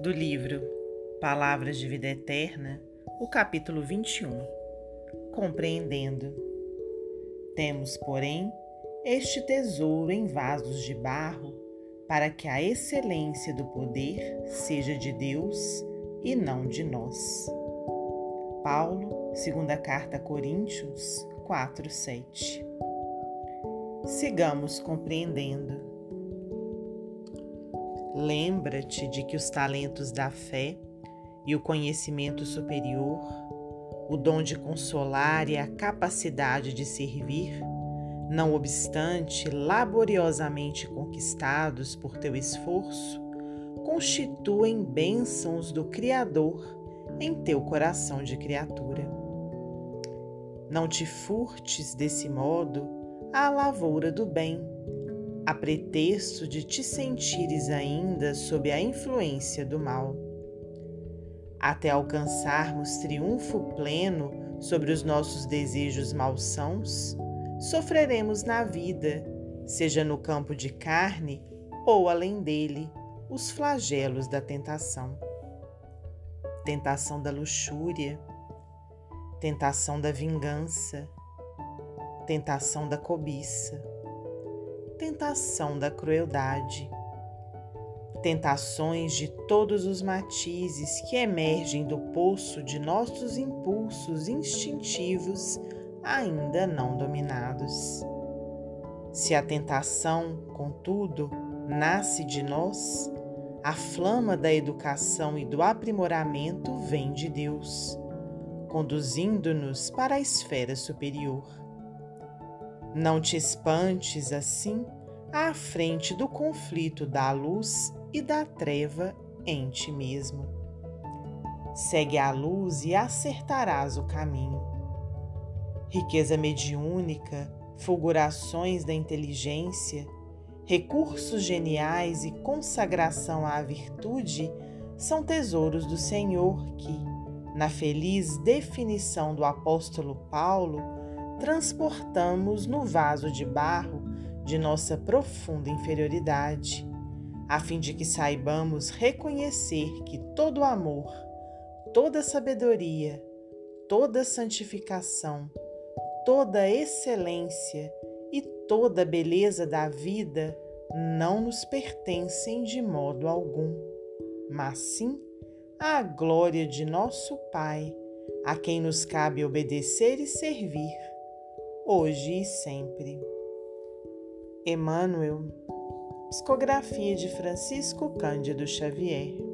do livro Palavras de Vida Eterna, o capítulo 21. Compreendendo. Temos, porém, este tesouro em vasos de barro, para que a excelência do poder seja de Deus e não de nós. Paulo, segunda carta a Coríntios 4, 7. Sigamos compreendendo. Lembra-te de que os talentos da fé e o conhecimento superior, o dom de consolar e a capacidade de servir, não obstante laboriosamente conquistados por teu esforço, constituem bênçãos do Criador em teu coração de criatura. Não te furtes desse modo à lavoura do bem a pretexto de te sentires ainda sob a influência do mal. Até alcançarmos triunfo pleno sobre os nossos desejos malsãos, sofreremos na vida, seja no campo de carne ou além dele, os flagelos da tentação. Tentação da luxúria, tentação da vingança, tentação da cobiça tentação da crueldade. Tentações de todos os matizes que emergem do poço de nossos impulsos instintivos ainda não dominados. Se a tentação, contudo, nasce de nós, a flama da educação e do aprimoramento vem de Deus, conduzindo-nos para a esfera superior. Não te espantes assim à frente do conflito da luz e da treva em ti mesmo. Segue a luz e acertarás o caminho. Riqueza mediúnica, fulgurações da inteligência, recursos geniais e consagração à virtude são tesouros do Senhor que, na feliz definição do apóstolo Paulo, transportamos no vaso de barro de nossa profunda inferioridade, a fim de que saibamos reconhecer que todo amor, toda sabedoria, toda santificação, toda excelência e toda beleza da vida não nos pertencem de modo algum, mas sim à glória de nosso Pai, a quem nos cabe obedecer e servir hoje e sempre. Emmanuel, psicografia de Francisco Cândido Xavier.